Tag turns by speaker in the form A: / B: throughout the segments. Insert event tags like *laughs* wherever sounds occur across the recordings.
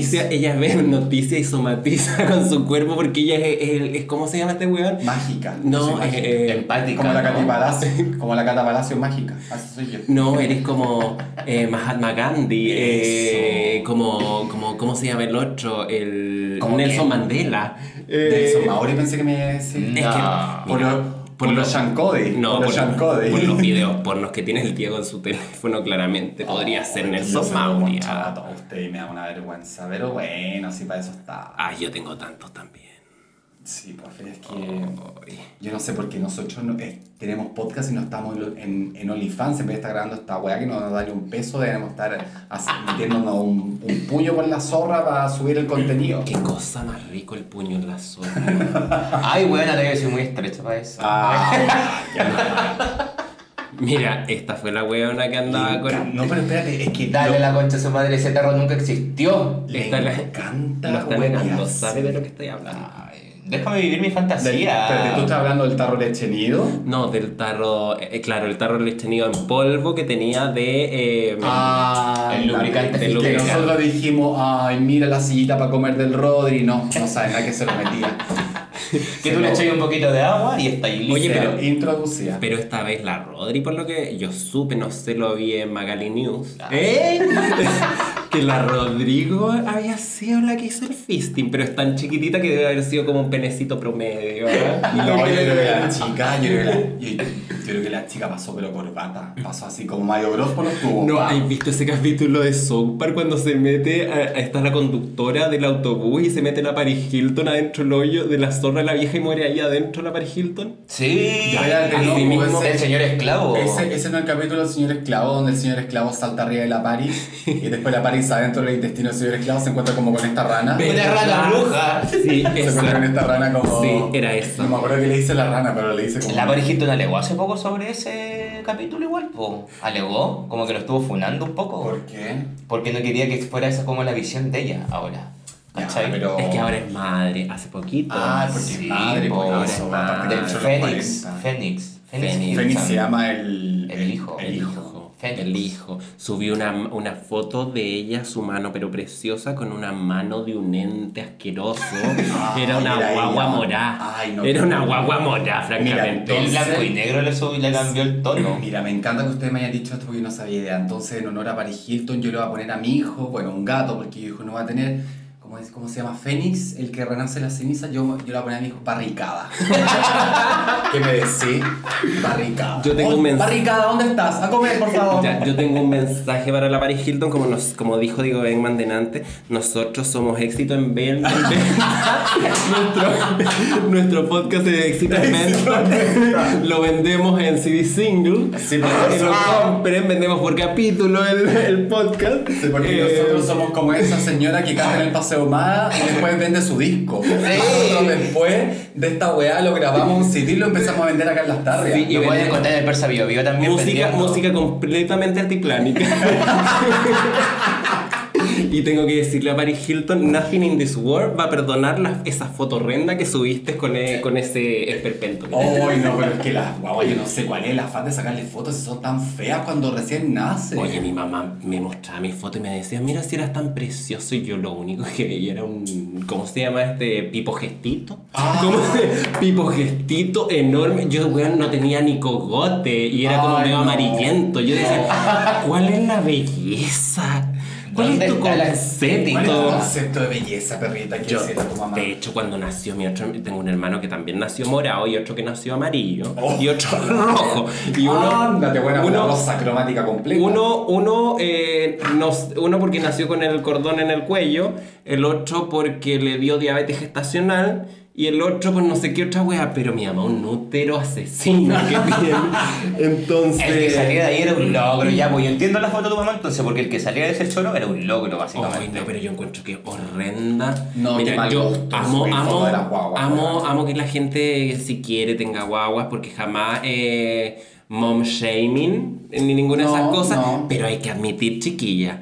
A: noticias, ella ve *laughs* noticias y somatiza *laughs* con su cuerpo porque ella es, es- es- ¿cómo se llama este weón?
B: Mágica.
A: No, eh,
C: Empática.
B: como la Palacio, *laughs* como la Cata Palacio mágica. Así soy yo.
A: No, eres como eh, Mahatma Gandhi, eh, como, como, ¿cómo se llama el otro? El
B: ¿Cómo
A: Nelson? Mandela.
B: Nelson Mauri pensé que me iba a decir.
A: Es que.
B: Por, los Sean Cody.
A: No,
B: por los Sean Cody.
A: por los *laughs* videos pornos que tiene el Diego en su teléfono, claramente podría ser
B: Ay,
A: Nelson Mauri.
B: usted y me da una vergüenza. Pero bueno, sí, para eso está.
A: Ah, yo tengo tantos también.
B: Sí, pues es que. Yo no sé por qué nosotros no- eh, tenemos podcast y no estamos en, en, en OnlyFans en vez de estar grabando esta weá que no nos da ni un peso, debemos estar metiéndonos un, un puño con la zorra para subir el contenido.
A: Qué cosa más rico el puño en la zona.
C: Ay, bueno, la soy muy estrecha para eso.
B: Ah,
A: Mira, esta fue la weona que andaba
B: no.
A: con.
B: No, pero espérate, es que.
C: Dale
B: lo-
C: la concha a su madre, ese tarro nunca existió.
B: Le
A: Esta la-
B: encanta
A: Lo está
B: huevear.
A: negando, sabe de lo que estoy hablando.
C: Déjame vivir mi
B: Del-
C: fantasía.
B: espérate, ¿tú estás hablando del tarro leche nido?
A: No, del tarro, eh, claro, el tarro leche nido en polvo que tenía de... eh,
B: Ah,
C: el lubricante
B: que nosotros dijimos, ay, mira la sillita para comer del Rodri. No, no saben a qué se lo metía. *laughs*
C: Que tú le echas un poquito de agua y está ahí listo.
A: Oye,
B: Se
A: pero-
B: introducía.
A: Pero esta vez la Rodri, por lo que yo supe, no sé, lo vi en Magali News.
C: Ah.
A: ¿Eh? *laughs* que la Rodrigo había sido la que hizo el fisting, pero es tan chiquitita que debe haber sido como un penecito promedio. ¿verdad?
B: No, *laughs* yo creo que la chica, yo creo que la, yo, yo creo que la chica pasó pero corbata. Pasó así como Mario Bros por los tubos.
A: No. ¿has visto ese capítulo de South Park cuando se mete, a- está la conductora del autobús y se mete la Paris Hilton adentro del hoyo de la zorra de la vieja y muere ahí adentro la Paris Hilton?
C: Sí,
B: Ya, ya,
A: así
B: no,
A: mismo.
B: ese-
C: el señor esclavo.
B: Ese, ese no es el capítulo del señor esclavo, donde el señor esclavo salta arriba de la Paris y después la Paris adentro del intestino del señor esclavo se encuentra como con esta rana.
C: Una rana bruja.
A: Sí,
B: Se encuentra con esta rana como.
A: Sí, era eso.
B: No me acuerdo que le dice la rana, pero le dice como.
C: La Hilton alegó hace poco sobre ese capítulo igual, po. Alegó, como que lo estuvo funando un poco.
B: ¿Por qué?
C: Porque no quería que fuera esa como la visión de ella ahora.
B: Pero-
A: Es que ahora es madre, hace poquito.
B: Ah, porque
C: Sí,
B: es madre,
C: po,
B: eso.
A: madre.
C: Del Fénix.
B: 40.
C: Fénix.
A: Fénix.
B: Fénix se llama el.
C: El hijo.
B: El
A: El
B: hijo.
C: Fénix.
A: El hijo. Subió una, una foto de ella, su mano, pero preciosa, con una mano de un ente asqueroso.
B: Ay, *laughs*
A: era una guagua
B: ella.
A: morá.
B: Ay, no,
A: era una guagua morá, francamente.
C: El
B: Entonces-
C: blanco y negro le subió y le cambió el tono. *clears throat*
B: Mira, me encanta que usted me haya dicho esto porque yo no sabía idea. Entonces, en honor a Paris Hilton, yo le voy a poner a mi hijo, bueno, un gato, porque mi hijo no va a tener, ¿cómo, es, cómo se llama? Fénix, el que renace la ceniza, yo, yo le voy a mi hijo Barricada. *laughs* ¿Qué me decís? Barricada.
A: Yo tengo un
B: ¿Dónde-
A: mens-
B: Barricada, ¿dónde estás? A comer, por favor.
A: Ya, yo tengo un mensaje para la Paris Hilton, como, nos, como dijo Diego Beckman delante, nosotros somos éxito en venta. en venta. *laughs* nuestro, nuestro podcast de éxito en venta lo vendemos en CD single.
B: Sí,
A: que lo compren, vendemos por capítulo el, el podcast.
B: Sí, porque
A: Eh,
B: nosotros somos como esa señora que canta en el Paseo Y después vende su disco. Nosotros después de esta weá lo grabamos un CD y lo empezamos a vender acá en las tardes.
A: Sí,
C: Y
A: Y
C: pueden encontrar en el Persa Bio Bio también.
A: Música, música completamente altiplánica. *laughs* *laughs* y tengo que decirle a Paris Hilton, Nothing in this world va a perdonar las, esa foto horrenda que subiste con, e- con ese esperpento.
B: Ay, no, pero es que las guaguas, yo no sé cuál es la afán de sacarle fotos si son tan feas cuando recién nace.
A: Oye, mi mamá me mostraba mi foto y me decía, mira si eras tan precioso y yo lo único que veía era un, ¿cómo se llama este? Pipo gestito.
B: Ah.
A: ¿Cómo se- Pipo gestito enorme. Yo, weón, no tenía ni cogote y era como medio
B: no.
A: amarillento. Yo decía, *laughs* ¿cuál es la belleza? ¿Cuál
C: ¿Dónde
A: es tu
C: está la
B: ¿Cuál es tu
A: concepto?
B: concepto de belleza, perrita? que
A: Yo,
B: tu mamá?
A: de hecho, cuando nació mi otro, tengo un hermano que también nació morado y otro que nació amarillo
B: Oh.
A: y otro *laughs* rojo. Y uno,
B: Ándate, buena, una
A: uno,
B: rosa cromática completa.
A: uno, uno, eh, nos- uno porque nació con el cordón en el cuello, el otro porque le dio diabetes gestacional y el otro pues no sé qué otra wea, pero mi mamá un útero asesino que tiene. *laughs* Entonces...
C: El que salía de ahí era un logro, ya, pues yo entiendo la foto de tu mamá entonces, porque el que salía de ese choro era un logro, básicamente.
A: no, pero yo encuentro que horrenda.
B: No,
A: Mira,
B: mal
A: yo
B: gusto
A: amo, amo,
B: guaguas,
A: que la gente si quiere tenga guaguas porque jamás eh, mom shaming ni ninguna de esas cosas.
B: no.
A: Pero hay que admitir, chiquilla,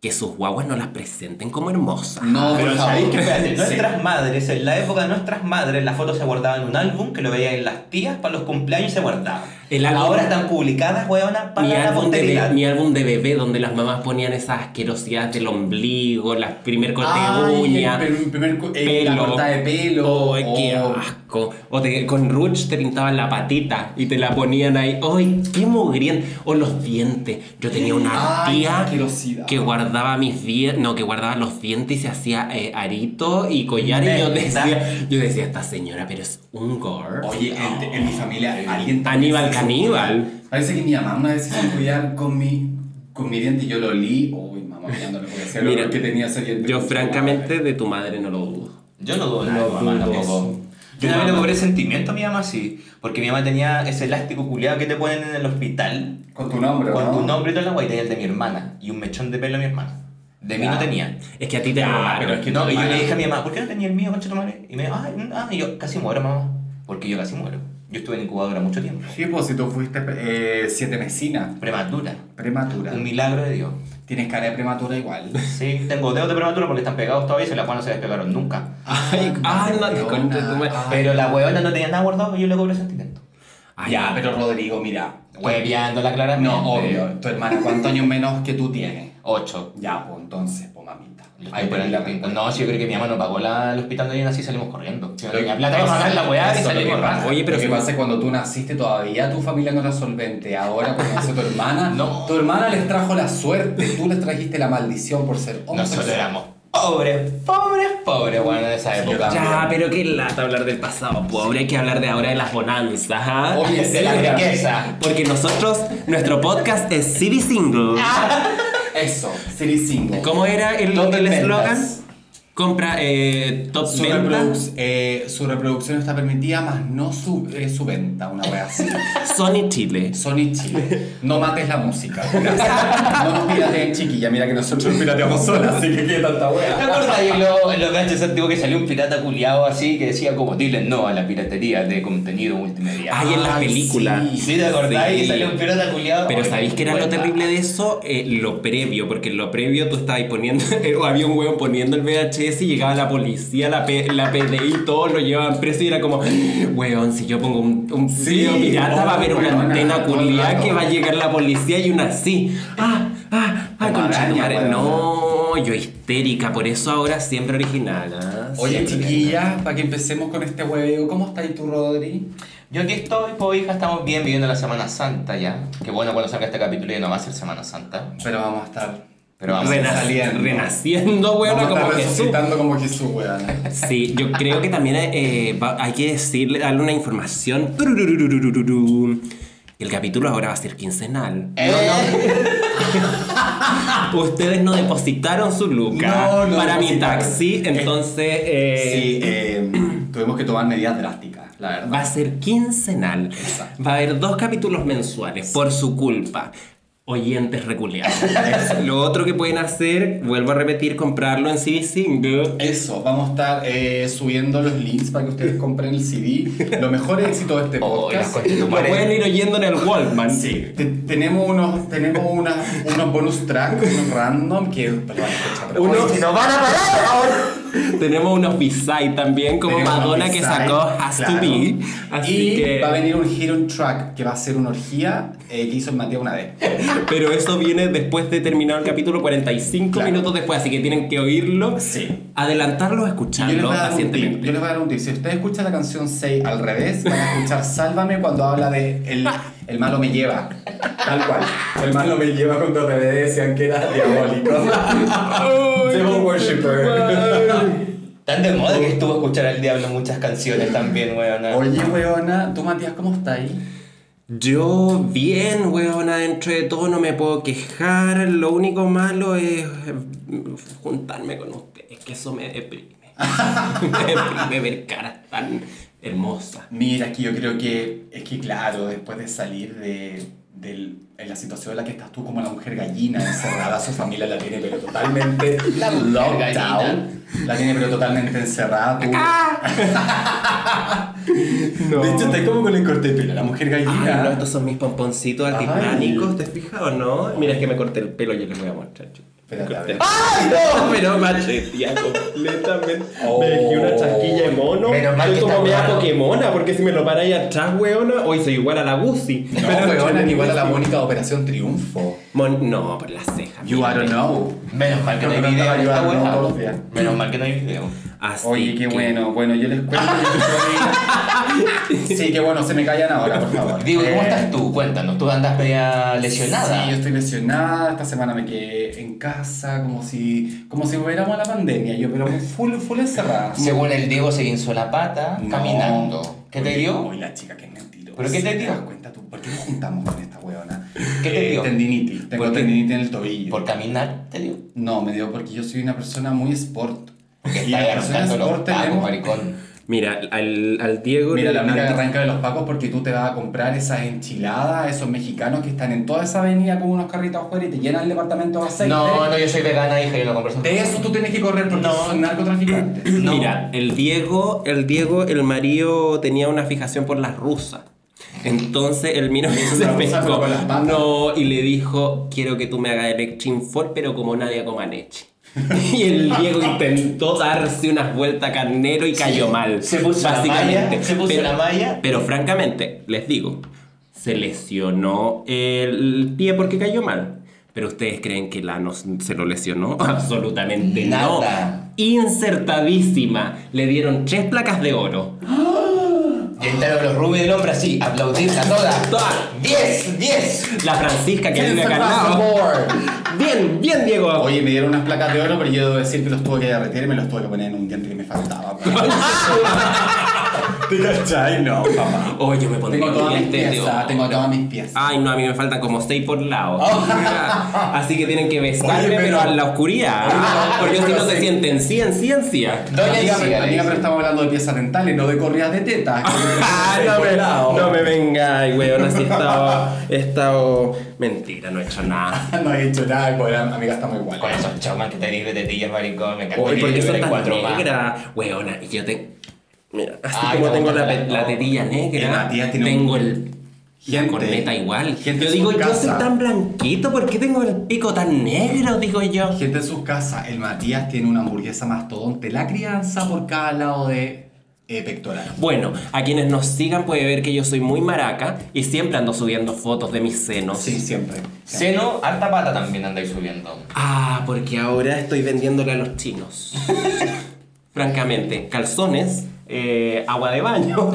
A: que sus guaguas no las presenten como hermosas.
B: No,
C: Pero
B: por
C: sabéis que, espérate, *laughs*
B: Sí.
C: nuestras madres, en la época de nuestras madres, las fotos se guardaban en un álbum que lo veían las tías para los cumpleaños y se guardaban.
A: El álbum-
C: Ahora están publicadas, weona, para
A: Mi
C: la
A: álbum, de
C: posteridad.
A: be- mi álbum de bebé donde las mamás ponían esas asquerosidades del ombligo, las primer corte de
B: Ay,
A: uña,
B: el prim- primer co- eh, la
A: pelo.
B: cortada de pelo.
A: Ay, qué
B: o-
A: asco. O te- con Rouge te pintaban la patita y te la ponían ahí. ¡Ay, qué mugriento! O los dientes. Yo tenía una
B: Ay, qué
A: tía que guardaba mis dientes, no, que guardaba los dientes y se hacía eh, arito y collar. Y yo decía, yo decía, esta señora, pero es un gore.
B: Oye, en, en mi familia, alguien
A: Aníbal Caníbal.
B: Parece que mi mamá una vez se hizo cuidar con mi, con mi diente y yo lo olí. Uy, mamá, ya no le podía hacer
A: Mira,
B: lo que tenía ese diente.
A: Yo francamente de tu madre no lo dudo.
C: Yo no dudo nada,
A: No
C: de mi mamá
A: dudo.
C: tampoco. Yo
A: Tu
C: también le cobré sentimiento a mi mamá, sí. Porque mi mamá tenía ese elástico culiado que te ponen en el hospital.
B: Con tu nombre,
C: Con
B: ¿no?
C: tu nombre y toda la guay, tenía el de mi hermana. Y un mechón de pelo de mi hermana. De mí no tenía.
A: Es que a ti te robaron.
C: pero es que no, y yo le dije a mi mamá, ¿por qué no tenía el mío, concha tu madre? Y me dijo, ah, ah, y yo casi muero, mamá. Porque yo casi muero. Yo estuve en incubadora mucho tiempo.
B: Sí, pues si tú fuiste eh, siete mesina,
C: Prematura.
B: prematura.
C: Un milagro de Dios.
B: Tienes cara de prematura igual.
C: Sí, tengo dedos de prematura porque están pegados todavía y se las no se despegaron nunca.
A: Ay, ay, no te conté tu madre.
C: Pero la huevona no tenía nada guardado y yo le cobré sentimiento.
A: Ay,
B: ya, pero Rodrigo, mira.
C: Hueveándola claramente.
B: No, obvio. Tu hermana, ¿cuántos años menos que tú tienes?
C: Ocho.
B: Ya, pues entonces, pues.
C: Yo
B: tenés
C: el-
B: la pinta.
C: No, si yo creo que mi mamá no pagó la, el hospital de así salimos corriendo. No
B: Lo-
C: tenía plata para la weá y salimos
B: que.
A: Oye, pero
B: lo que pasa es que cuando tú naciste todavía tu familia no era solvente. Ahora cuando nació tu hermana, *laughs*
C: No.
B: tu hermana les trajo la suerte, tú les trajiste la maldición por ser hombres.
C: Nosotros éramos pobres, pobres, pobres, bueno, en esa
B: Sí, yo
C: época.
A: Ya, pero qué lata hablar del pasado, pobre. Hay que hablar de ahora de las bonanzas, ¿ah?
B: Obvio,
C: De la
B: sí,
C: riqueza.
A: Porque nosotros, nuestro podcast es City Single.
B: Eso, City Single.
A: ¿Cómo era el eslogan? Compra eh, top
B: Su, reproduc- eh, su reproducción está permitida, más no su, eh, su venta, una wea así. *laughs*
A: Sony Chile.
B: Sony Chile. No mates la música. gracias. *laughs* No nos pirateen, chiquilla. Mira que nosotros pirateamos solas, así que qué tanta
C: ¿Te
B: wea.
C: acuerdas en los, en los ganchos antiguos que salió un pirata culiado así que decía como dile no a la piratería de contenido multimedia?
A: Ay, en las películas.
B: sí.
C: ¿Sí te acordáis?
A: Sí.
C: Salió un pirata culiado.
A: Pero ¿sabéis qué era lo terrible de eso? Eh, lo previo, porque en lo previo tú estabas poniendo, *laughs* o había un huevo poniendo el VHS y llegaba la policía, la, P- la PDI, todos lo llevaban preso y era como, weón, si yo pongo un, un
B: Sí,
A: video pirata va a haber una
B: weona,
A: antena culiada que va a llegar la policía y una así. Ah, ah, ah,
B: Como
A: concha tu
B: araña,
A: madre.
B: weona.
A: No, yo histérica, por eso ahora siempre original. ¿ah?
B: Oye,
A: Siempre.
B: chiquilla, para que empecemos con este hueveo, ¿cómo estás tú, Rodri?
C: Yo aquí estoy, pues hija, estamos bien viviendo la Semana Santa ya. Que bueno, cuando salga este capítulo ya no va a ser Semana Santa.
B: Pero vamos a estar.
C: Pero vamos
A: Rena-
C: a
B: saliendo.
A: renaciendo, weón,
B: vamos
A: como Jesús.
B: como Jesús, weón.
A: Sí, yo creo que también eh, va- hay que decirle, darle una información. El capítulo ahora va a ser quincenal.
B: Eh, *laughs*
A: Ustedes no depositaron su luca
B: No,
A: para mi taxi, entonces eh,
B: Sí, eh, tuvimos que tomar medidas drásticas, la verdad.
A: va a ser quincenal.
B: Exacto.
A: Va a haber dos capítulos mensuales por su culpa. Oyentes reculeados. Lo otro que pueden hacer, vuelvo a repetir, comprarlo en CD Single.
B: Eso, vamos a estar eh, subiendo los links para que ustedes compren el CD. Lo mejor éxito de este
C: Oh,
B: podcast.
C: tu
A: Lo pueden ir oyendo en el Walkman.
B: Sí, te- tenemos unos, tenemos una- unos bonus tracks, unos random que pero van a escuchar, pero
A: Uno-
B: si
C: ¡No van a parar ahora!
A: Tenemos unos B-side también, como
B: tenemos
A: Madonna que sacó Has
B: claro.
A: to Be. Así
B: y
A: que.
B: va a venir un hidden track que va a ser una orgía eh, que hizo el Mateo una vez. *laughs*
A: Pero eso viene después de terminar el capítulo, 45
B: Claro.
A: minutos después, así que tienen que oírlo.
B: Sí.
A: Adelantarlo
B: Yo
A: escucharlo
B: tip,
A: pacientemente.
B: yo les voy a dar un tip. Si ustedes escuchan la canción 6 al revés, van a escuchar Sálvame cuando habla de el, el malo me lleva. Tal cual. El malo me lleva cuando RBD decían que era diabólico. *laughs* Devil worshipper.
C: Tan de moda que estuvo escuchar al diablo muchas canciones también, weón.
B: Oye, weona, tú Matías, ¿cómo estás ahí?
A: Yo bien, weona, dentro de todo no me puedo quejar. Lo único malo es eh, juntarme con ustedes, que eso me deprime. *laughs* me deprime ver caras tan hermosas.
B: Mira, aquí yo creo que es que, claro, después de salir de, del- en la situación en la que estás tú como la mujer gallina encerrada, su familia la tiene pero totalmente *laughs*
C: La mujer
B: locked
C: gallina.
B: down. La tiene pero totalmente encerrada. Tú.
A: No. *laughs*
B: De hecho, está como con el corte de pelo, la mujer
A: Ay,
B: gallina.
A: no, estos son mis pomponcitos altiplánicos, ¿te fijas o no? Mira, es que me corté el pelo, yo les voy a mostrar.
B: Espérate, a ver.
A: ¡Ay, no! Pero machetía completamente.
B: Oh.
A: Me dejé una chasquilla de mono.
C: Menos mal
A: Soy
C: que
A: como
C: bueno.
A: Pokémona, porque si me lo paráis atrás, weona, hoy soy igual a la Guzzi.
B: No, weona, igual a la Mónica de Operación Triunfo.
A: Mon- no, por las cejas.
B: You I don't know.
C: Menos mal que no hay video en esta. Menos mal que no hay video.
A: Así
B: Oye, qué
A: que-
B: bueno. Bueno, yo les cuento que *laughs* Sí, qué bueno, se me callan ahora, por favor.
C: Digo, ¿cómo
B: Eh,
C: estás tú? Cuéntanos, tú andas media lesionada.
B: Sí, yo estoy lesionada. Esta semana me quedé en casa como si, como si volviéramos a la pandemia. Yo, pero full, full encerrada.
C: Según el Diego se hizo la pata
B: No.
C: caminando. ¿Qué te dio?
B: Oye, la chica que es mentirosa.
C: ¿Pero qué te dio?
B: das cuenta tú? ¿Por qué nos juntamos con esta?
C: ¿Qué te dio?
B: Tendinitis. Tengo tendinitis en el tobillo.
C: ¿Por caminar te dio?
B: No, me dio porque yo soy una persona muy sport.
C: Porque
B: Y las
C: estás
B: personas
C: arrancando los
B: tenemos-
C: maricón. *laughs*
A: Mira, al, al Diego.
B: Mira,
A: le-
B: la única que
A: antes-
B: arranca de los pacos porque tú te vas a comprar esas enchiladas, esos mexicanos que están en toda esa avenida con unos carritos afuera y te llenan el departamento de aceite.
C: No, no, yo soy vegana, hija, yo no compro esas
B: De eso tú tienes que correr porque
C: No.
B: son narcotraficantes.
C: No.
A: Mira, el Diego, el Diego, el marido tenía una fijación por las rusas. Entonces el
B: Una *laughs*
A: se pescó. No, y le dijo, quiero que tú me hagas el for pero como nadie coma leche. *laughs* Y el Diego intentó darse unas vueltas carnero y cayó mal.
C: Se puso la malla, se puso
A: pero,
C: la malla.
A: Pero francamente, les digo, se lesionó el pie porque cayó mal. Pero ustedes creen que Lano se lo lesionó? *laughs* Absolutamente no.
C: Nada.
A: Insertadísima. Le dieron tres placas de oro.
C: Entraron los rubios del hombre así, aplaudirla toda.
A: Toda.
C: 10, 10.
A: La Francisca que vive acá al lado. Bien, bien, Diego.
B: Oye, me dieron unas placas de oro, pero yo debo decir que los tuve que derretir y me los tuve que poner en un diente que me faltaba. *laughs* ¿Te cachai? No, papá.
A: Oye, me pondría
B: Tengo todas mis piezas, tengo todas mis piezas.
A: Ay, no, a mí me faltan como seis por lado. *laughs* Así que tienen que besarme,
B: Oye,
A: pero
B: pero-
A: en la oscuridad.
B: Ah,
A: Porque si
B: pero
A: no se
B: sí.
A: sienten cien, ciencia.
C: Doña
B: amiga, pero,
C: le
B: amiga, pero estamos hablando de piezas dentales, no de corridas de tetas. *laughs*
A: Ah, no, me, no me vengáis, weón. Así he estado, he estado. Mentira, no he hecho nada. *laughs*
B: No he dicho nada, pues amiga, estamos igual.
C: Con esos chaumas que tenéis de tetillas, maricón. Me encanta
A: Oye,
C: que
A: ¿por qué
C: yo
A: son tan
C: cuatro más.
A: negras? Weona, y yo tengo. Mira, así
C: Ay,
A: como
C: no,
A: tengo
C: no,
A: la,
C: no,
A: la tetilla negra,
B: Matías tiene un-
A: tengo el. La
B: Gente-
A: corneta igual.
B: gente
A: yo digo,
B: su
A: yo soy
B: casa.
A: tan blanquito, ¿por qué tengo el pico tan negro? Digo yo.
B: Gente en sus casas, el Matías tiene una hamburguesa mastodonte, la crianza por cada lado de eh, pectoral.
A: Bueno, a quienes nos sigan puede ver que yo soy muy maraca y siempre ando subiendo fotos de mis senos.
B: Sí, siempre.
C: Seno, harta pata también andáis subiendo.
A: Ah, porque ahora estoy vendiéndole a los chinos. *laughs* Francamente, calzones, eh, agua de baño,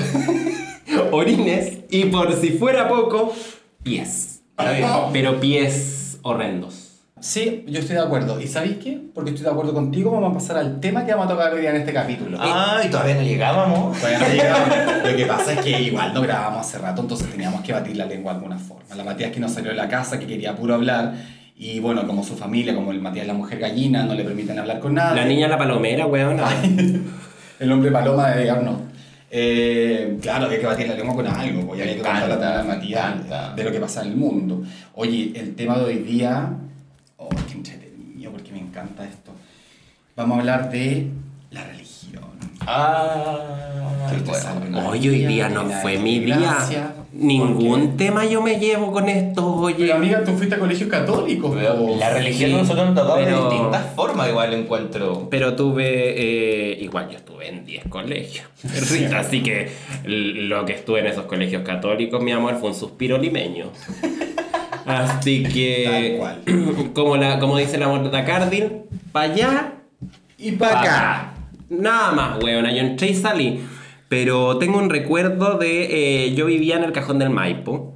A: *laughs* orines y por si fuera poco, pies. Pero pies horrendos.
B: Sí, yo estoy de acuerdo. ¿Y sabéis qué? Porque estoy de acuerdo contigo, vamos a pasar al tema que vamos a tocar hoy día en este capítulo.
C: Ah, y todavía no llegábamos.
B: Todavía no llegamos. Lo que pasa es que igual no grabamos hace rato, entonces teníamos que batir la lengua de alguna forma. La Matías que no salió de la casa, que quería puro hablar, y bueno, como su familia, como el Matías la mujer gallina, no le permiten hablar con nadie.
A: La niña la palomera, weón.
B: El hombre paloma de Arnold. Eh, claro, que hay que batir la lengua con algo, pues, y había que a la de lo que pasa en el mundo. Oye, el tema de hoy día, oh, qué entretenido, porque me encanta esto. Vamos a hablar de la religión.
C: Ah,
B: te
C: bueno.
A: Hoy hoy día no fue mi día. Ningún
B: ¿Por
A: tema yo me llevo con esto, oye.
B: Pero amiga, tú fuiste a colegios católicos.
C: La religión
A: Sí,
C: nosotros nos
A: pero-
C: de distintas formas, igual encuentro.
A: Pero tuve, eh, igual yo estuve en 10 colegios. *laughs* *laughs* Así que lo que estuve en esos colegios católicos, mi amor, fue un suspiro limeño. *laughs* Así que,
B: Tal cual. *clears throat*
A: como, la, como dice la morta Cardin, para allá
B: Y
A: para
B: para
A: acá. Nada más, weona, yo entré y salí. Pero tengo un recuerdo de, eh, yo vivía en el Cajón del Maipo,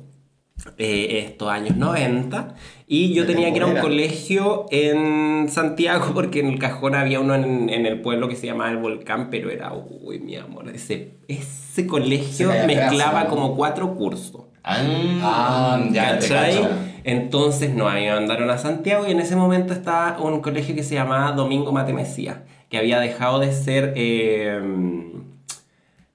A: eh, estos años 90, y yo
B: De
A: tenía que ir a un colegio en Santiago, *laughs* porque en el Cajón había uno en, en el pueblo que se llamaba El Volcán, pero era, uy, mi amor, ese, ese colegio mezclaba como cuatro cursos.
C: Ah,
B: Ah,
C: ya
A: ¿Cachai? Entonces no, a mí me mandaron a Santiago y en ese momento estaba un colegio que se llamaba Domingo Matemesía, que había dejado de ser eh,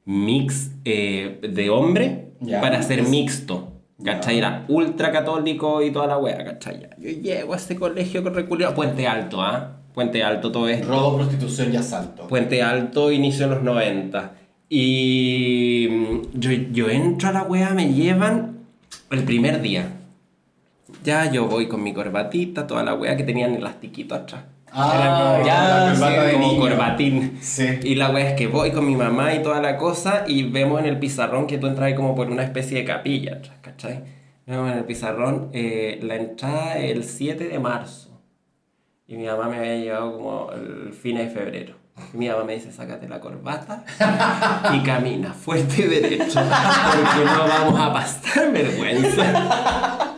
A: mix eh, de hombre para ser mixto. ¿Cachai? Era ultra católico y toda la wea, ¿cachai? Yo llego a ese colegio con reculiado. Puente Alto, ¿ah? Puente Alto todo esto.
B: Robo, prostitución y asalto.
A: Puente Alto, inicio de los 90. Y mm, yo, yo entro a la wea, me llevan el primer día. Ya yo voy con mi corbatita, toda la wea que tenían elastiquito atrás.
B: Ah,
A: Era
C: ya,
B: corbata
C: sí,
A: como
B: niño.
A: corbatín.
B: Sí.
A: Y la wea es que voy con mi mamá y toda la cosa y vemos en el pizarrón que tú entras como por una especie de capilla ¿cachai? Vemos en el pizarrón eh, la entrada el 7 de marzo. Y mi mamá me había llevado como el fin de febrero. Y mi mamá me dice, sácate la corbata y camina fuerte y derecho, porque no vamos a pasar vergüenza.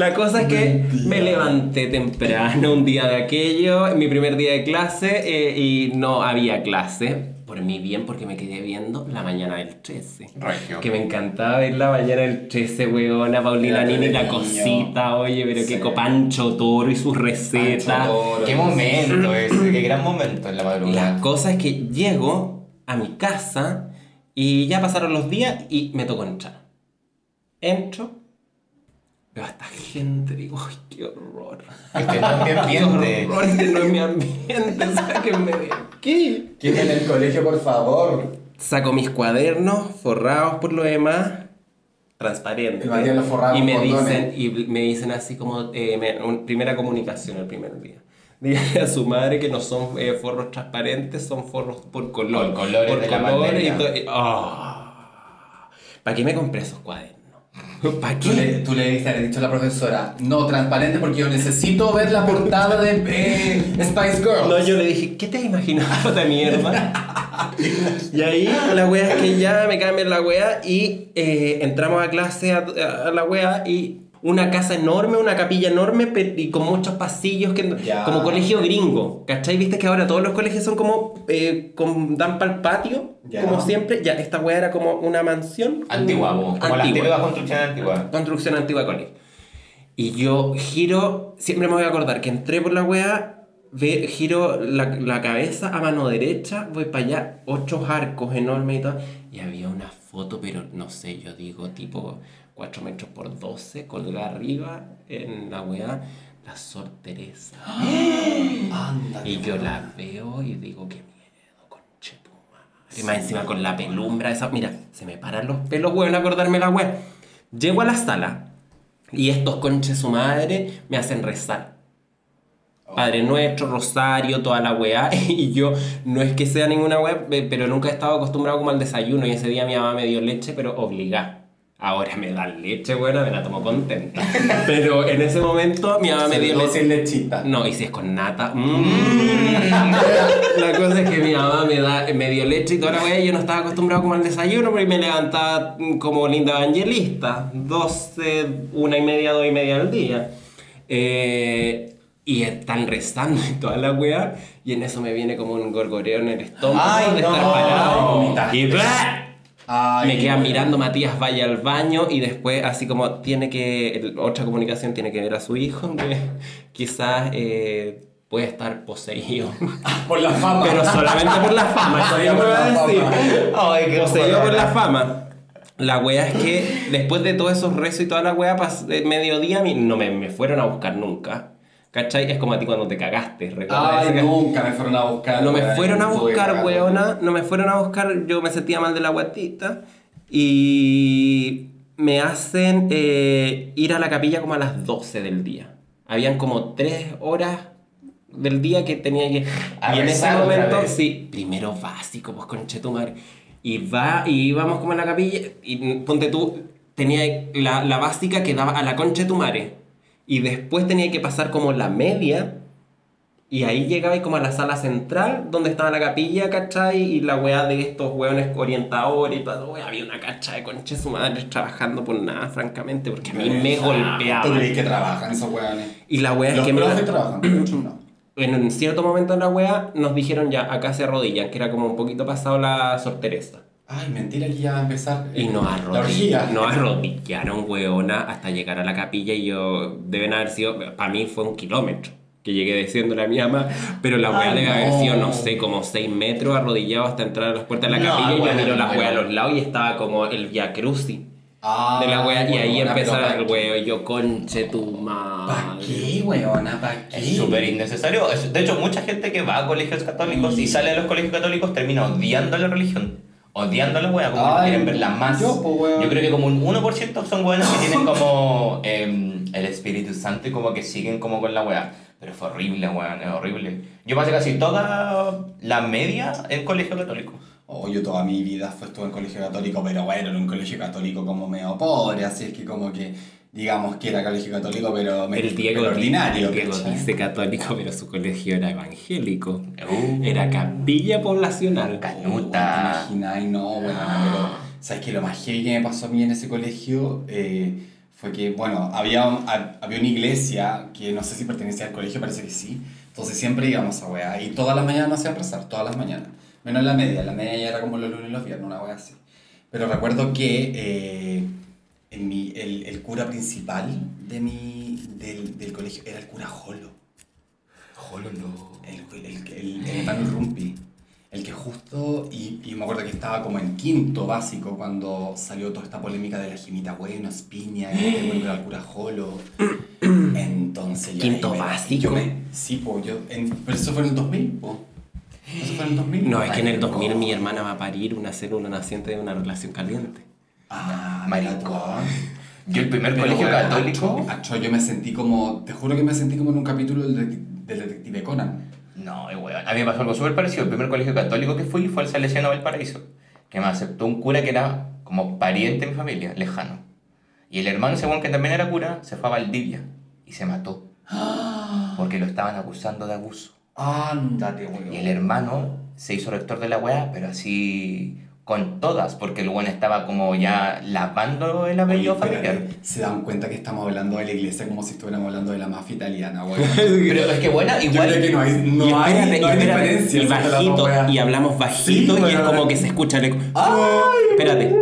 A: La cosa es que me levanté temprano un día de aquello, mi primer día de clase, eh, y no había clase. Por mi bien, porque me quedé viendo la mañana del 13.
C: Regio.
A: Que me encantaba ver la mañana del 13, weona, Paulina Nini, la cosita, oye, pero
B: Sí.
A: qué copancho toro y sus
B: Pancho
A: recetas.
B: Toro.
C: Qué momento ese, qué gran momento en la
A: La
C: madrugada.
A: cosa es que llego a mi casa y ya pasaron los días y me tocó entrar. Entro, veo a esta gente, digo, ¡ay, qué horror!
C: Este no es mi
A: ¡Qué
C: ambiente.
A: horror! Este no es mi ambiente, *laughs* sáquenme de aquí.
B: ¿Quién en el colegio, por favor?
A: Saco mis cuadernos, forrados por lo demás, transparentes.
B: Y
A: me dicen Y me dicen así como, eh, me- un- primera comunicación el primer día. Dígale a su madre que no son eh, forros transparentes, son forros por color.
C: Por colores de la materia.
A: y y- ah. ¿Para qué me compré esos cuadernos? *laughs* ¿Para
B: Tú le,
A: qué?
B: tú le diste, le dicho a la profesora, no, transparente porque yo necesito ver la portada de eh, Spice Girls.
A: No, yo le dije, ¿qué te has imaginado esta mierda? *laughs* y ahí la wea es que ya me cambian la wea y eh, entramos a clase a, a la wea y una casa enorme, una capilla enorme y con muchos pasillos que
B: Ya.
A: como colegio gringo, ¿cachai? Viste que ahora todos los colegios son como eh, con, dan para el patio,
B: Ya.
A: como siempre. Ya, esta wea era como una mansión.
C: Antigua, como la
A: Antigua.
C: antigua construcción antigua.
A: Construcción antigua colegio. Y yo giro, siempre me voy a acordar que entré por la weá, ve, giro la, la cabeza a mano derecha, voy para allá, ocho arcos enormes y todo. Y había una foto, pero no sé, yo digo tipo 4 metros por 12, colgada arriba en la weá, la Sor Teresa.
B: Ándale.
A: Y yo la veo y digo, qué miedo, conche tu madre. Más encima con la pelumbra esa. Mira, se me paran los pelos, weón, acordarme la weá. Llego a la sala y estos conches su madre me hacen rezar. Padre Nuestro, Rosario, toda la weá. *laughs* Y yo, no es que sea ninguna weá, pe- pero nunca he estado acostumbrado como al desayuno. Y ese día mi mamá me dio leche, pero obligada. Ahora me dan leche, buena, me la tomo contenta. *laughs* Pero en ese momento mi mamá me dio leche.
B: sin lechita.
A: No, y si es con nata. mm. *laughs* La cosa es que mi mamá me, da, me dio leche y toda la weá. y Yo no estaba acostumbrado como al desayuno, porque me levantaba mm, como linda evangelista. 12, una y media, dos y media al día. Eh, y están rezando y toda la weá. Y en eso me viene como un gorgoreo en el estómago
C: Ay,
A: de
C: no.
A: estar parado. Y.
B: Ay,
A: me
B: bueno.
A: mirando Matías vaya al baño y después así como tiene que otra comunicación tiene que ver a su hijo que *laughs* quizás eh, puede estar poseído *laughs*
B: Por la fama.
A: pero solamente por la fama *laughs*
B: Poseído por la
A: a decir.
B: fama.
C: Ay,
A: poseído por la fama la wea es que después de todos esos rezos y toda la wea de mediodía no me, me fueron a buscar nunca ¿cachai? es como a ti cuando te cagaste ¿recuerdas
B: Ay, nunca me fueron a buscar.
A: no me fueron a buscar, weona. No me fueron a buscar. Yo me sentía mal de la guatita. Y me hacen eh, ir a la capilla como a las 12 del día. Habían como 3 horas del día que tenía que...
C: A
A: y en ese momento, sí, primero básico, pues conche tu madre. Y, va, y íbamos como a la capilla y ponte tú, tenía la, la básica que daba a la concha de tu madre. Y después tenía que pasar como la media y ahí llegaba y como a la sala central, donde estaba la capilla, ¿cachai? Y la weá de estos weones orientadores y todo. Weá, había una cacha de conche su madre trabajando por nada, francamente, porque a mí me
B: ¿Tú
A: golpeaban.
B: crees que trabajan esos weones?
A: Y la weá es que me.
B: trabajan, no. *clears throat*
A: En un cierto momento en la weá nos dijeron ya, acá se arrodillan, que era como un poquito pasado la sorteresa.
B: Ay, mentira que ya va a empezar.
A: Y
B: eh,
A: nos,
B: La
A: arrodill-
B: orgía.
A: nos arrodillaron, weona, hasta llegar a la capilla y yo, deben haber sido, para mí fue un kilómetro, que llegué diciéndole a mi mamá, pero la weá debe haber
B: no.
A: sido, no sé, como 6 metros arrodillado hasta entrar a las puertas de la
C: No,
A: capilla y yo miro
C: bueno.
A: weas a los lados y estaba como el Via Cruci
B: Ah,
A: de la wea y ahí empezaba el
B: ¿pa'
A: weo y yo, conche tu
B: ¿Para
A: madre.
B: qué, weona? ¿Para qué?
C: Es súper innecesario. Es- De hecho, mucha gente que va a colegios católicos y sale de los colegios católicos termina odiando la religión. Odiando la wea, como que quieren verla más.
B: yo,
C: creo que como un 1% son weones que tienen *laughs* como em, el Espíritu Santo y como que siguen como con la wea. Pero fue horrible, weón, es horrible. Yo pasé casi toda la media en colegio católico.
B: Oh, yo toda mi vida fue estuve en colegio católico, pero bueno, en un colegio católico como medio pobre, así es que como que digamos que era colegio católico, pero me
A: El Diego,
B: pero ordinario.
A: el Diego dice católico, pero su colegio era evangélico.
C: Uh.
A: Era capilla poblacional.
C: Canuta.
B: ¿Te imaginas? No, bueno, pero ¿sabes qué? Lo más heavy que me pasó a mí en ese colegio eh, fue que, bueno, había, hab- había una iglesia que no sé si pertenecía al colegio, parece que sí. Entonces siempre íbamos a weá y todas las mañanas nos hacían rezar, todas las mañanas. Menos la media, la media ya era como los lunes y los viernes, una weá así. Pero recuerdo que eh, en mi, el, el cura principal de mi, del, del colegio era el cura Jolo. El, el, el, el hermano Rumpi. El que justo, y, y me acuerdo que estaba como en quinto básico cuando salió toda esta polémica de la Jimita Bueno, Espiña, que este bueno, era el cura Jolo. Entonces ya
A: ¿Quinto
B: me-
A: básico?
B: yo me- sí, po, yo, en- pero eso fue en el 2000, po. Eso fue en el 2000.
A: No, es que en el 2000
B: Maricón.
A: mi hermana va a parir una célula naciente de una relación caliente.
B: Ah,
C: Maricón. Yo el primer
B: Pero,
C: colegio
B: bueno,
C: católico...
B: Acho, yo me sentí como, te juro que me sentí como en un capítulo del, del detective Conan.
C: No, eh, weón. A mí me pasó algo súper parecido. El primer colegio católico que fui fue el Salesiano Valparaíso, que me aceptó un cura que era como pariente de mi familia, lejano. Y el hermano, según que también era cura, se fue a Valdivia y se mató. *gasps* Porque lo estaban acusando de abuso.
B: Ándate, weón.
C: Y el hermano se hizo rector de la weá, pero así con todas, porque el weón estaba como ya lavando el apellido familiar.
B: Se dan cuenta que estamos hablando de la iglesia como si estuviéramos hablando de la mafia italiana, weón. *laughs*
C: Pero es que buena,
B: Yo
C: igual.
B: creo que no hay, no
A: y
B: hay,
A: espérate,
B: no hay
A: y espérate,
B: diferencia.
A: y bajito, y hablamos bajito
B: Sí,
A: y es como que se escucha el eco.
B: ¡Ay!
A: Espérate.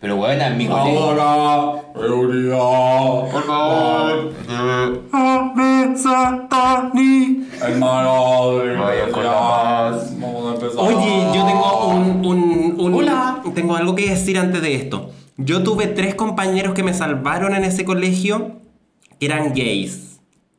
C: Pero bueno, en mi colegio.
B: Ahora, seguridad.
C: Por favor.
B: Hermano,
C: Vaya
A: Oye, yo tengo un, un- un-
B: Hola.
A: Tengo algo que decir antes de esto. Yo tuve tres compañeros que me salvaron en ese colegio que eran gays.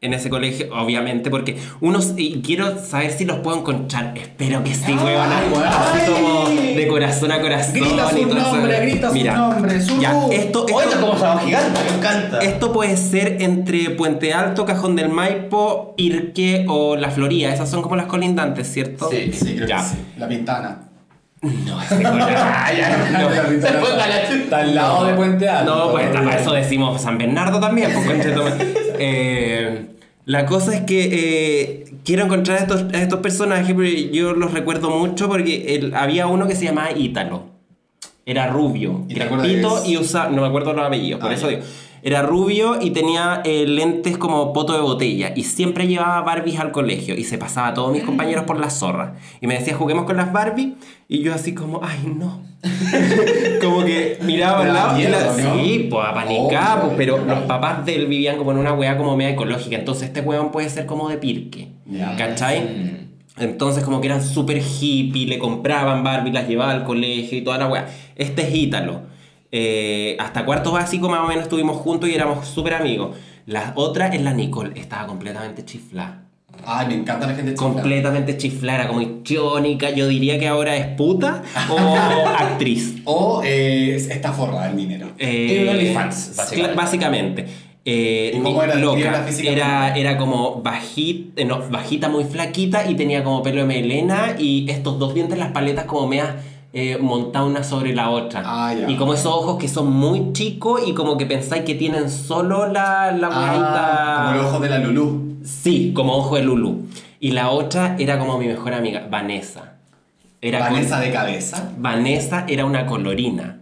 A: En ese colegio, obviamente, porque unos. Y quiero saber si los puedo encontrar. Espero que sí, weón.
B: weón.
A: Así como de corazón a corazón.
B: Grita su
A: y todo eso.
B: nombre, grita su
A: Mira,
B: nombre, su
A: Ya, esto, esto,
C: Oye, como se gigante, me encanta.
A: esto puede ser entre Puente Alto, Cajón del Maipo, Irque o La Florida. Esas son como las colindantes, ¿cierto?
C: Sí.
B: Sí, creo
A: Ya.
B: que sí. La Pintana.
A: No, ese
C: Ah, *laughs*
B: está- al lado de Puente Alto.
A: No, pues para eso decimos San Bernardo también, pues Eh, La cosa es que eh, quiero encontrar a estos, a estos personajes, pero yo los recuerdo mucho porque el- había uno que se llamaba Ítalo. Era rubio,
B: ¿Y te acuerdas
A: y usaba, no me acuerdo los apellidos, por
B: Ah,
A: eso
B: ya.
A: digo. Era rubio y tenía eh, lentes como poto de botella y siempre llevaba Barbies al colegio y se pasaba a todos mis compañeros por la zorra. Y me decía, juguemos con las Barbies y yo así como, ay no. *laughs* como que miraba al lado y
B: miedo,
A: la-
B: ¿no?
A: Sí, pues apanicada,
B: Oh,
A: pues, pero los papás de él vivían como en una weá como media ecológica, entonces este weón puede ser como de pirque.
B: Ya.
A: ¿Cachai?
C: Mm.
A: Entonces como que eran súper hippie, le compraban Barbie, las llevaba al colegio y toda la weá. Este es Ítalo. Eh, hasta cuarto básico más o menos estuvimos juntos y éramos súper amigos. La otra es la Nicole, estaba completamente chiflada.
B: Ay, me encanta la gente chiflada.
A: Completamente chiflada, era como histriónica. Yo diría que ahora es puta o *laughs* actriz.
B: O eh, está forrada el dinero.
A: Eh,
C: OnlyFans,
A: básicamente.
C: básicamente.
A: Eh,
B: ¿Y cómo era?
A: loca. Era, era como bajita, no, bajita, muy flaquita y tenía como pelo de melena y estos dos dientes, las paletas como meas eh, montadas una sobre la otra.
B: Ah.
A: Y como esos ojos que son muy chicos y como que pensáis que tienen solo la, la
B: Ah, como los ojos de la Lulú.
A: Sí, como ojo de Lulu. Y la otra era como mi mejor amiga, Vanessa. Era con-
B: Vanessa de cabeza.
A: Vanessa era una colorina.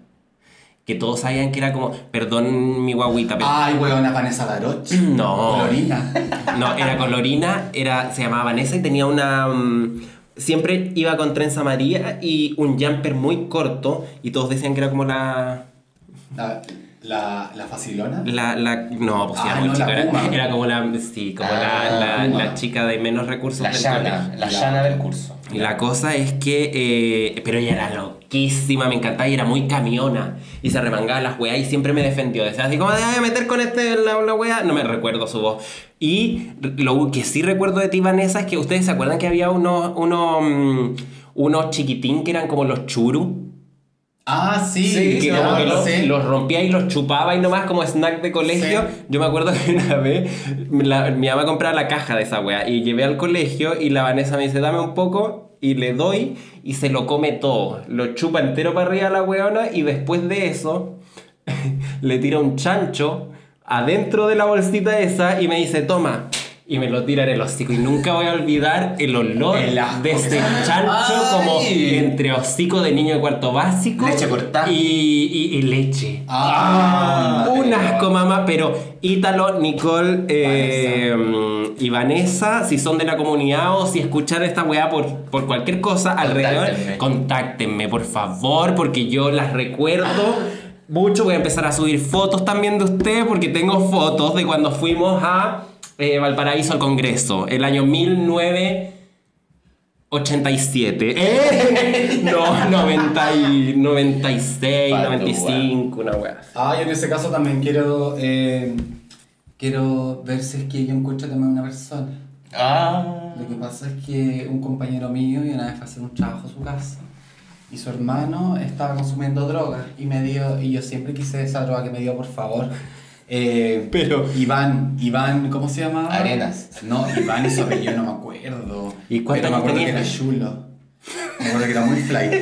A: Que todos sabían que era como, perdón mi guaguita, pero...
B: Ay, weona, Vanessa Daroch. *clears throat*
A: No.
B: Colorina.
A: No, era colorina, era, se llamaba Vanessa y tenía una... siempre iba con trenza amarilla y un jumper muy corto y todos decían que era como la...
B: La, la, la facilona.
A: La, la, no, pues
B: Ah,
A: era muy
B: no, la
A: chica, era,
B: Puma.
A: era como la, sí, como
C: Ah,
A: la, la, la chica de menos recursos
C: La
A: del
C: llana, la llana del curso.
A: Y la cosa es que, eh, pero ella era loquísima, me encantaba y era muy camiona. Y se remangaba las weas y siempre me defendió. Decía así como, déjame meter con este la, la wea. No me recuerdo su voz. Y lo que sí recuerdo de ti, Vanessa, es que ustedes se acuerdan que había unos, unos, mm, unos chiquitín que eran como los churu.
B: Ah, sí,
C: Sí,
A: que como los,
B: sí.
A: los rompía y los chupaba y nomás como snack de colegio.
B: Sí.
A: Yo me acuerdo que una vez la- mi mamá compraba la caja de esa wea y llevé al colegio y la Vanessa me dice, dame un poco y le doy y se lo come todo. Lo chupa entero para arriba la weona y después de eso *laughs* le tira un chancho adentro de la bolsita esa y me dice, toma. Y me lo tira en el hocico y nunca voy a olvidar el olor
B: El
A: de ese chancho como entre hocico de niño de cuarto básico
C: Leche cortada.
A: y, y- y leche.
B: Ah,
A: Un asco, mamá, pero Ítalo, Nicole eh, y Vanessa, si son de la comunidad o si escuchan esta weá por, por cualquier cosa alrededor,
C: Contáctenme.
A: contáctenme, por favor, porque yo las recuerdo mucho. Voy a empezar a subir fotos también de ustedes, porque tengo fotos de cuando fuimos a eh, Valparaíso al Congreso, el año 1987. Eh, *laughs* no, 90 y 96,
C: Pa' tu
A: 95, una weá.
B: Ah, yo en ese caso también quiero, eh, quiero ver si es que yo encuentro también una persona.
C: Ah.
B: Lo que pasa es que un compañero mío y una vez fue a hacer un trabajo a su casa y su hermano estaba consumiendo droga y me dio, y yo siempre quise esa droga que me dio, por favor. Eh,
A: Pero-
B: Iván, Iván, ¿cómo se llamaba?
C: Arenas.
B: No, Iván y su apellido no me acuerdo.
A: ¿Y cuántos
B: Pero me acuerdo que
A: tenía?
B: era chulo. Me acuerdo que era muy flight.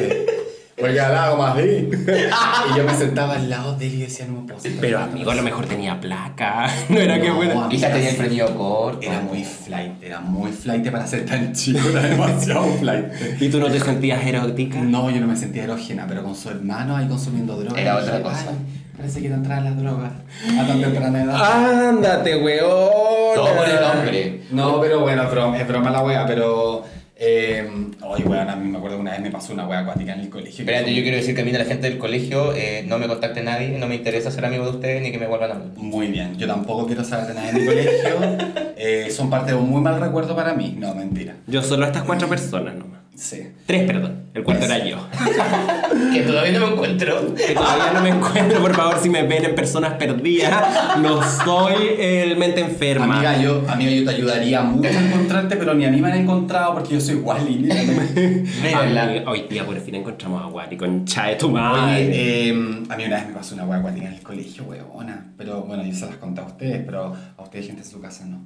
B: Porque hablaba como así. Y yo me sentaba al lado de él y decía, no me puedo sentar
A: Pero amigo, a lo
B: persona".
A: mejor tenía placa. *laughs* No era que
B: No,
A: bueno.
B: amigo.
C: Quizás tenía el frenillo corto.
B: Era muy flight, era muy flight para ser tan chico, era *laughs* demasiado flight.
A: ¿Y tú no te sentías erótica?
B: No, yo no me sentía erógena, pero con su hermano ahí consumiendo drogas.
C: Era otra cosa.
B: "Ay, parece que te entraban las drogas a tan temprana edad.
A: Ándate, weón.
C: Todo por el hombre.
B: No, pero bueno, es broma, es broma la wea, pero. Eh, oye, weón, a mí me acuerdo que una vez me pasó una wea acuática en el colegio.
C: Espérate, yo quiero decir que a mí de la gente del colegio eh, no me contacte nadie, no me interesa ser amigo de ustedes ni que me vuelvan a hablar.
B: Muy bien, yo tampoco quiero saber de nadie en mi colegio. *laughs* Eh, son parte de un muy mal recuerdo para mí. No, mentira.
A: Yo solo a estas cuatro personas nomás.
B: Sí.
A: Tres, perdón. El cuarto era yo. *laughs*
C: Que todavía no me encuentro.
A: Que todavía no me encuentro, por favor, si me ven en personas perdidas. No soy el mente enferma.
B: Amiga yo, amiga, yo te ayudaría mucho a encontrarte, pero ni a mí me han encontrado porque yo soy Wally. *laughs*
A: Amiga, hoy día por fin encontramos a Wally, concha de tu madre.
B: Oye, eh, a mí una vez me pasó una acuática en el colegio, huevona. Pero bueno, yo se las conté a ustedes, pero a ustedes, gente de su casa, no.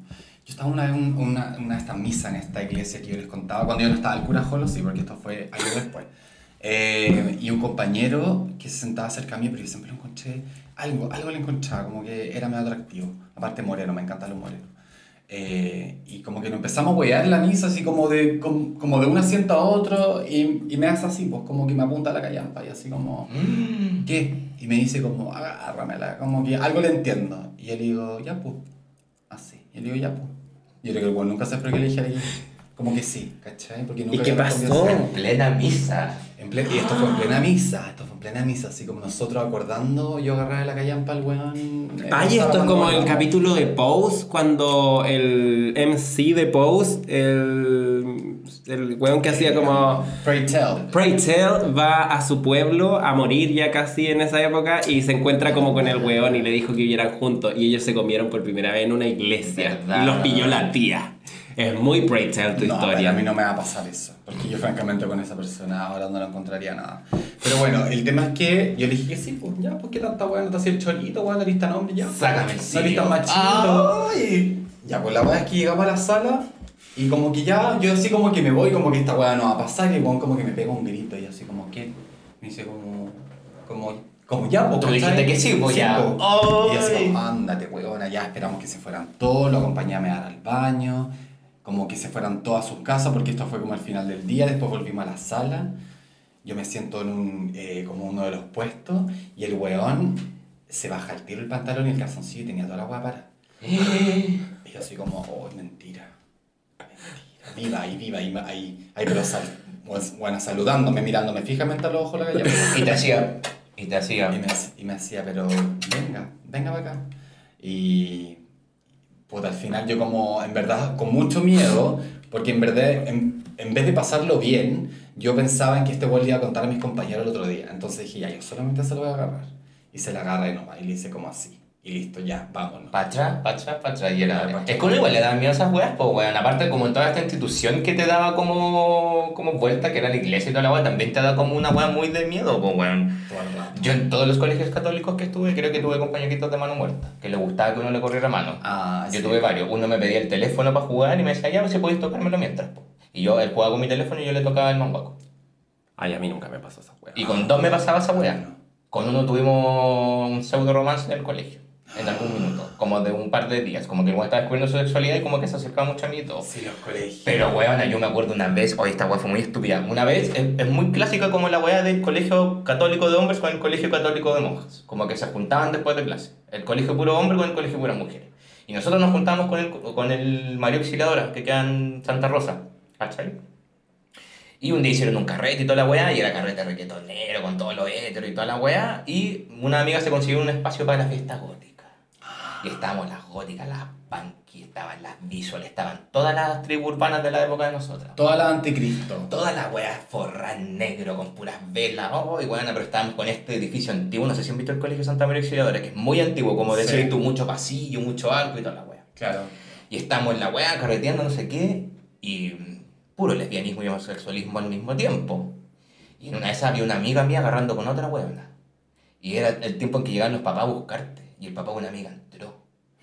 B: Yo estaba una vez en una, una de estas misas en esta iglesia que yo les contaba, cuando yo no estaba el cura Jolo, sí, porque esto fue años después. Eh, y un compañero que se sentaba cerca a mí, pero yo siempre lo encontré, algo, algo le encontraba, como que era medio atractivo. Aparte moreno, me encantan los morenos. Eh, y como que nos empezamos a huear en la misa, así como de, como, como de un asiento a otro, y, y me hace así, pues como que me apunta a la callampa, y así como,
C: Mm.
B: ¿qué? Y me dice como, agárramela, como que algo le entiendo. Y yo le digo, ya pues, así. Y yo le digo, ya pues. Yo creo que el bueno nunca se esperó que le dijera que como que sí, ¿cachai? Porque nunca
A: ¿Y qué pasó?
C: En plena misa.
B: En ple- y esto fue en plena misa, esto fue en plena misa, así como nosotros acordando, yo agarraba la callampa al weón. eh,
A: Ay, esto es como el capítulo de Pose, cuando el MC de Pose, el, el weón que hacía como...
B: Pray tell.
A: Pray Tell va a su pueblo a morir ya casi en esa época y se encuentra como con el weón y le dijo que vivieran juntos y ellos se comieron por primera vez en una iglesia
C: ¿Verdad?
A: y los pilló la tía. Es muy Tell tu
B: No,
A: historia.
B: a mí no me va a pasar eso, porque yo francamente con esa persona ahora no la encontraría nada. Pero bueno, el tema es que yo le dije que sí, pues ya, pues qué tanta weá, no te hacía el chorito, weá, no eres tan hombre, ya.
C: Sácame el
B: No eres tan
C: sillo.
B: machito.
C: Ay.
B: Ya, pues la weá es que llegamos a la sala y como que ya, yo así como que me voy, como que esta weá no va a pasar, y el como que me pega un grito y así como, ¿qué? Me dice como, como, como ya, pues
C: Tú dijiste que sí, pues ya.
B: po. Y así como, ándate, weona, ya esperamos que se fueran todos, lo a mear al baño, como que se fueran todos a sus casas, porque esto fue como al final del día, después volvimos a la sala, yo me siento en un, eh, como uno de los puestos, y el weón se baja el tiro el pantalón y el calzoncillo y tenía toda la para. *gasps* Y yo así como, oh, mentira. Mentira. Viva ahí, viva ahí, ahí, ahí pero sal, bueno, saludándome, mirándome fijamente a los ojos la calle.
C: Y te hacía. Y te hacía.
B: Y me, y me hacía, pero venga, venga para acá. Y pues al final yo como, en verdad, con mucho miedo, porque en verdad, en, en vez de pasarlo bien, yo pensaba en que este le iba a contar a mis compañeros el otro día. Entonces dije, ya, yo solamente se lo voy a agarrar. Y se la agarra y nomás, y le hice como así. Y listo, ya, vámonos.
C: Pa' atrás, pa' atrás, pa' atrás. Y era... Es que uno igual le daban miedo a esas weas, pues weón. Aparte, como en toda esta institución que te daba como, como vuelta, que era la iglesia y toda la wea, también te da como una wea muy de miedo, pues weón. Yo en todos los colegios católicos que estuve, creo que tuve compañeritos de mano muerta, que le gustaba que uno le corriera mano.
B: Ah,
C: Yo
B: sí.
C: tuve varios. Uno me pedía el teléfono para jugar y me decía, ya, si podéis tocármelo mientras. po". Y yo, él jugaba con mi teléfono y yo le tocaba el manguaco.
A: Ay, a mí nunca me pasó esa wea.
C: Y con dos me pasaba esa weá. Con uno tuvimos un pseudo romance en el colegio, en algún minuto, como de un par de días. Como que el weón estaba descubriendo su sexualidad y como que se acercaba mucho a mí y todo.
B: Sí, los colegios.
C: Pero weona, yo me acuerdo una vez, oye, esta weá fue muy estúpida. Una vez, es, es muy clásica como la weá del colegio católico de hombres con el colegio católico de monjas. Como que se juntaban después de clase. El colegio puro hombre con el colegio pura mujeres. Y nosotros nos juntábamos con el, con el Mario Auxiliadora, que queda en Santa Rosa. ¿Cachai? Y un día hicieron un carrete y toda la weá, y era carrete requetonero con todos los héteros y toda la weá. Y una amiga se consiguió un espacio para la fiesta gótica. Y estábamos las góticas, las punky, estaban las visual, estaban todas las tribus urbanas de la época de nosotras.
B: Toda la anticristo.
C: Todas las weas forras negro con puras velas. Oh, y bueno, pero estábamos con este edificio antiguo. No sé si han visto el colegio Santa María Auxiliadora, que es muy antiguo, como
B: Sí.
C: tú, mucho pasillo, mucho arco y toda la wea.
B: Claro.
C: Y estamos en la weá carreteando, no sé qué, y puro lesbianismo y homosexualismo al mismo tiempo. Y en una de esas había una amiga mía agarrando con otra weona. Y era el tiempo en que llegaban los papás a buscarte. Y el papá de una amiga entró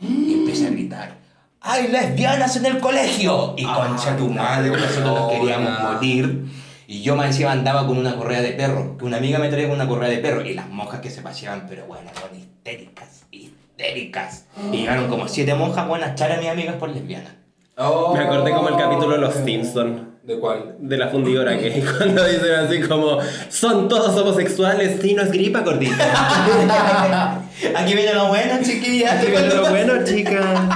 C: y empezó a gritar. ¡Hay lesbianas en el colegio! Y
B: Ah,
C: concha tu madre, nosotros nos queríamos morir. Y yo más encima andaba con una correa de perro, que una amiga me traía con una correa de perro. Y las monjas que se paseaban, pero bueno, eran histéricas, histéricas. Y llegaron como siete monjas, buenas, a echar a mis amigas por lesbianas.
A: Me acordé como el capítulo de Los Simpson.
B: ¿De cuál?
A: De la fundidora, que *laughs* cuando dicen así como, son todos homosexuales, sí, no es gripa, gordita. *laughs*
C: Aquí viene lo bueno, chiquillas.
A: Así que lo bueno, chica.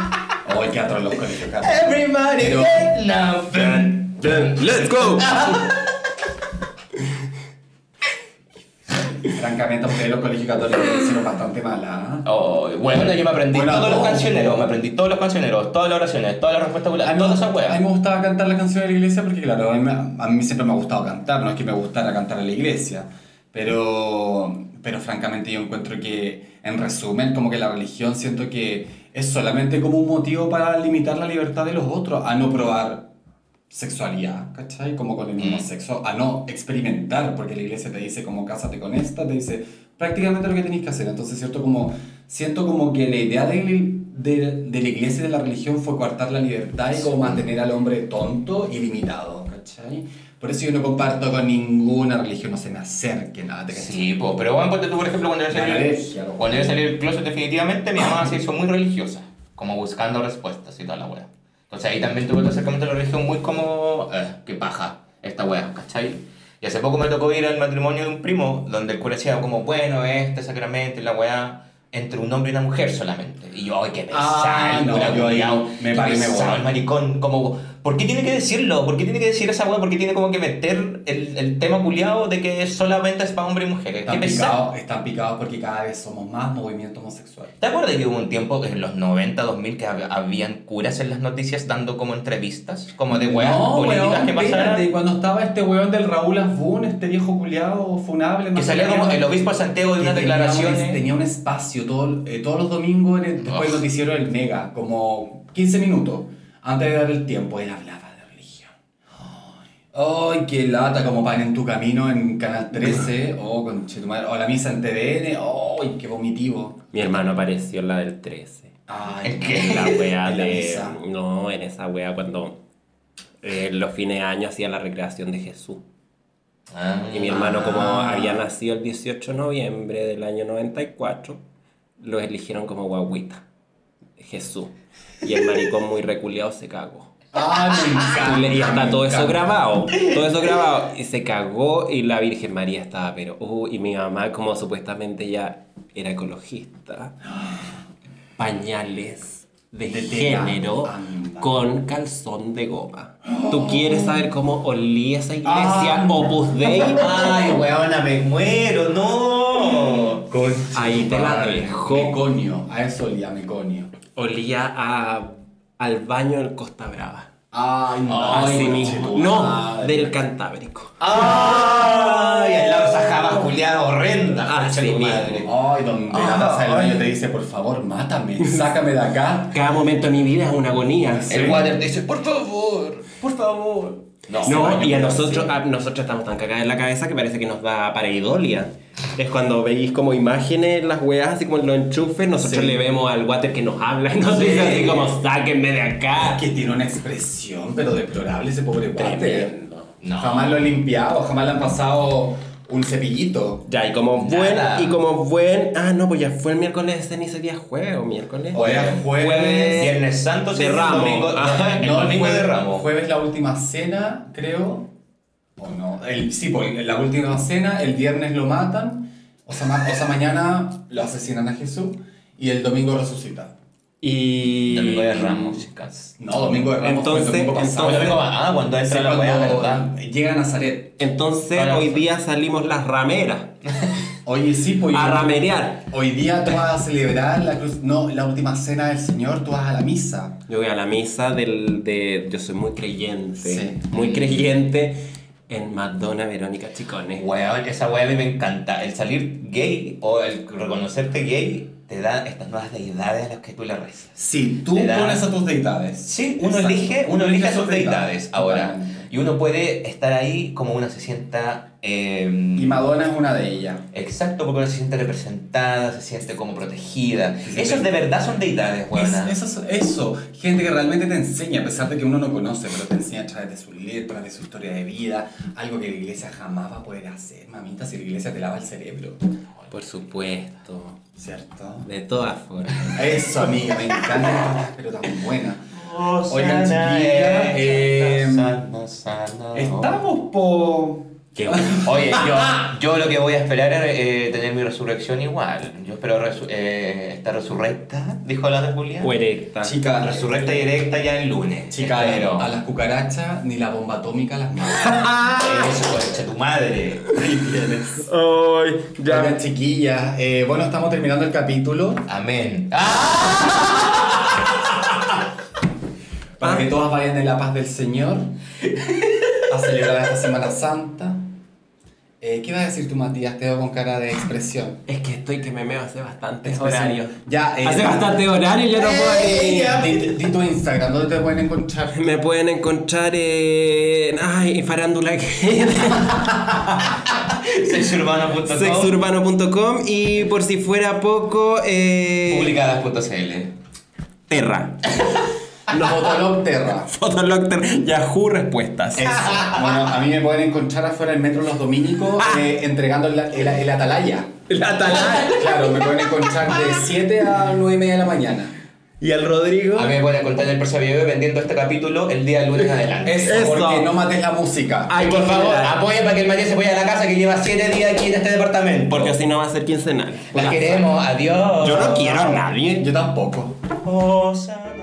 B: Oh, el teatro los colegios.
C: Everybody
B: Pero-
C: get love.
A: ¡Let's go! *laughs*
B: Francamente, ustedes los colegios católicos hicieron bastante mala.
C: Oh, bueno, yo me aprendí
B: Bueno,
C: todos los
B: no.
C: cancioneros, me aprendí todos los cancioneros, todas las oraciones, todas las respuestas
B: A
C: todas esas
B: a mí
C: weas.
B: me gustaba cantar las canciones de la iglesia porque, claro, a mí, a mí siempre me ha gustado cantar, no es que me gustara cantar en la iglesia, pero, pero francamente yo encuentro que, en resumen, como que la religión siento que es solamente como un motivo para limitar la libertad de los otros, a no probar sexualidad, ¿cachai? Como con el mismo
C: Mm.
B: sexo, a no experimentar, porque la iglesia te dice como cásate con esta, te dice prácticamente lo que tenéis que hacer. Entonces, cierto, como, siento como que la idea de, de, de la iglesia y de la religión fue coartar la libertad y como mantener al hombre tonto y limitado, ¿cachai? Por eso yo no comparto con ninguna religión, no se me acerque nada, ¿te?
C: Sí, po, pero bueno, ponte tú, por ejemplo, cuando yo salí,
B: alergia,
C: cuando yo salí del closet definitivamente, mi mamá se hizo muy religiosa, como buscando respuestas y toda la Entonces ahí también tuve otro acercamiento a la religión muy como, eh, qué paja esta wea, ¿cachai? Y hace poco me tocó ir al matrimonio de un primo, donde el cura decía como, bueno, este sacramento y la wea entre un hombre y una mujer solamente. Y yo, ay, qué pesado,
B: Ah, no, yo ahí me voy.
C: el maricón, como, ¿por qué tiene que decirlo? ¿Por qué tiene que decir esa wea? ¿Por qué tiene como que meter el, el tema culiado de que solamente es para hombres y mujeres?
B: Están picados, están picados porque cada vez somos más movimiento homosexual.
C: ¿Te acuerdas que hubo un tiempo en los 90, 2000 que hab- habían curas en las noticias dando como entrevistas? Como de weas
B: no,
C: políticas
B: weón,
C: que pasaran.
B: cuando estaba este weón del Raúl Asbun, este viejo culiado funable.
C: Que salía como el obispo Santiago de
B: que
C: unas
B: tenía un-
C: declaraciones.
B: Todo, eh, todos los domingos en el, después del noticiero del Mega, como 15 minutos antes de dar el tiempo. Él hablaba de religión. Ay, ay, qué lata, como pan en tu camino en Canal 13. *laughs* Oh, conchetumadre. O la misa en TVN. Ay, qué vomitivo.
A: Mi hermano apareció en la del 13.
B: Ay,
C: ¿En qué?
A: La wea
B: En la
A: de.
B: misa.
A: No, en esa wea cuando eh, en los fines de año hacía la recreación de Jesús.
C: Ah,
A: Y mi hermano, como
B: Ah.
A: había nacido el 18 de noviembre del año 94, lo eligieron como guaguita. Jesús. Y el maricón muy reculeado se cagó.
B: Ay, me encanta.
A: Y está todo eso grabado. Todo eso grabado. Y se cagó y la Virgen María estaba, pero. uh, y mi mamá, como supuestamente ya era ecologista, pañales de,
B: De
A: género con calzón de goma. ¿Tú quieres saber cómo olía esa iglesia?
B: Anda.
A: Opus Dei.
C: Ay, weona, me muero, no.
A: Ahí te la
B: Madre,
A: dejo.
B: Meconio, a eso olía meconio.
A: Olía a, al baño en Costa Brava.
B: Ay, no.
A: Así
B: Ay,
A: mismo. No,
B: madre.
A: del Cantábrico.
C: Ay, al lado esa java horrenda.
A: Ah,
C: concha
A: sí,
C: tu
A: mismo.
C: madre.
B: Ay, donde la taza del baño te dice, por favor, mátame, sácame de acá.
A: Cada momento de mi vida es una agonía.
C: El water te dice, por favor, por favor.
A: No,
C: coño,
A: y a nosotros, a nosotros estamos tan cagadas en la cabeza que parece que nos da pareidolia. Es cuando veis como imágenes las weas, así como los enchufes, nosotros
B: Sí.
A: le vemos al water que nos habla y nos
B: Sí.
A: dice *laughs* así como, sáquenme de acá.
B: Que tiene una expresión, pero deplorable ese pobre.
A: Tremendo.
C: No.
B: Jamás lo he limpiado, jamás le han pasado un cepillito.
A: Ya, y como buen,
C: Nada.
A: y como buen, ah, no, pues ya fue el miércoles de ceniza día jueves o miércoles.
B: O era jueves.
C: Viernes Santo, sí,
A: de Ramos.
C: domingo,
A: Ajá.
C: el
B: No,
C: domingo
B: jueves,
C: de Ramos.
B: Jueves la última cena, creo. O no. El, sí, pues la última cena, el viernes lo matan. O sea, ma- o sea, mañana lo asesinan a Jesús. Y el domingo resucita.
A: Y...
C: Domingo de Ramos, chicas.
B: No, domingo de Ramos fue el
A: Entonces-
B: domingo pasado.
C: Ah, ah, cuando entra
B: Sí,
C: la
B: cuando
C: ¿verdad?
B: Llega a Nazaret.
A: Entonces
C: Para-
A: hoy día salimos las rameras *laughs*
B: Oye, sí, pues.
A: a ramerear.
B: Hoy día tú vas a celebrar la cruz, no, la última cena del Señor, tú vas a la misa.
A: Yo voy a la misa del, de... Yo soy muy creyente.
B: Sí.
A: Muy creyente en Madonna Verónica Chicone.
C: Weón, esa weá a mí me encanta. El salir gay o el reconocerte gay te da estas nuevas deidades a las que tú le rezas.
B: Sí, tú
C: Te da-
B: pones a tus deidades.
C: Sí, uno
B: Exacto.
C: elige, uno elige a sus
B: deidades,
C: deidades ahora.
B: totalmente.
C: Y uno puede estar ahí como uno se sienta. eh,
B: Y Madonna es una de ellas.
C: Exacto, porque uno se siente representada, se siente como protegida.
B: Sí,
C: Esos de verdad son deidades,
B: Es-
C: weona.
B: eso, es- eso, gente que realmente te enseña, a pesar de que uno no conoce, pero te enseña a través de sus letras, de su historia de vida, algo que la iglesia jamás va a poder hacer, mamita, si la iglesia te lava el cerebro,
A: Por supuesto.
B: ¿cierto?
A: De todas formas.
B: Eso, amiga, me encanta, pero tan buena. Oigan,
C: Sana,
B: chiquilla,
C: eh, sana, sana.
B: Estamos po...
A: Qué
C: Oye, yo, yo lo que voy a esperar es eh, tener mi resurrección igual. Yo espero resu- eh, estar resurrecta, dijo la de Julia.
A: o erecta.
B: Chica,
C: Resurrecta y erecta ya el lunes.
B: chica,
C: Espero.
B: a las cucarachas ni la bomba atómica las mata. *laughs*
C: Eso, concha tu madre.
B: Ahí tienes.
A: Ay,
B: Oigan, chiquillas, eh, bueno, estamos terminando el capítulo.
C: Amén. ¡Ah! *laughs*
B: Para que todas vayan en la paz del Señor a celebrar esta Semana Santa. Eh, ¿Qué vas a decir tú, Matías? Te veo con cara de expresión.
A: Es que estoy que me meo hace bastantes
B: Expresión.
A: horarios.
B: Ya, eh,
A: Hace bastante horario ya no puedo
B: Eh, di, di tu Instagram, ¿dónde te pueden encontrar?
A: Me pueden encontrar en. Ay, farándula que. *laughs*
C: Sexurbano.com
A: sexurbano.com y por si fuera poco. Eh,
C: Publicadas.cl
A: Terra. *laughs*
B: Fotolog Terra. *laughs*
A: Fotolog Terra. Yahoo Respuestas.
B: Eso. Bueno, a mí me pueden encontrar afuera del metro los dominicos eh, entregando el, el, el atalaya.
A: La Atalaya.
B: Claro, me pueden encontrar de 7 a 9 y media de la mañana.
A: Y al Rodrigo.
C: A mí me pueden contar en el próximo video vendiendo este capítulo el día lunes adelante.
B: Eso,
A: Eso.
B: porque no mates la música.
A: Ay,
C: por favor, apoyen para que el Matías se vaya a la casa que lleva 7 días aquí en este departamento.
A: Porque si no va a ser quincenal.
C: Las queremos, adiós.
A: Yo no quiero a nadie.
B: Yo tampoco.
C: Hosanna.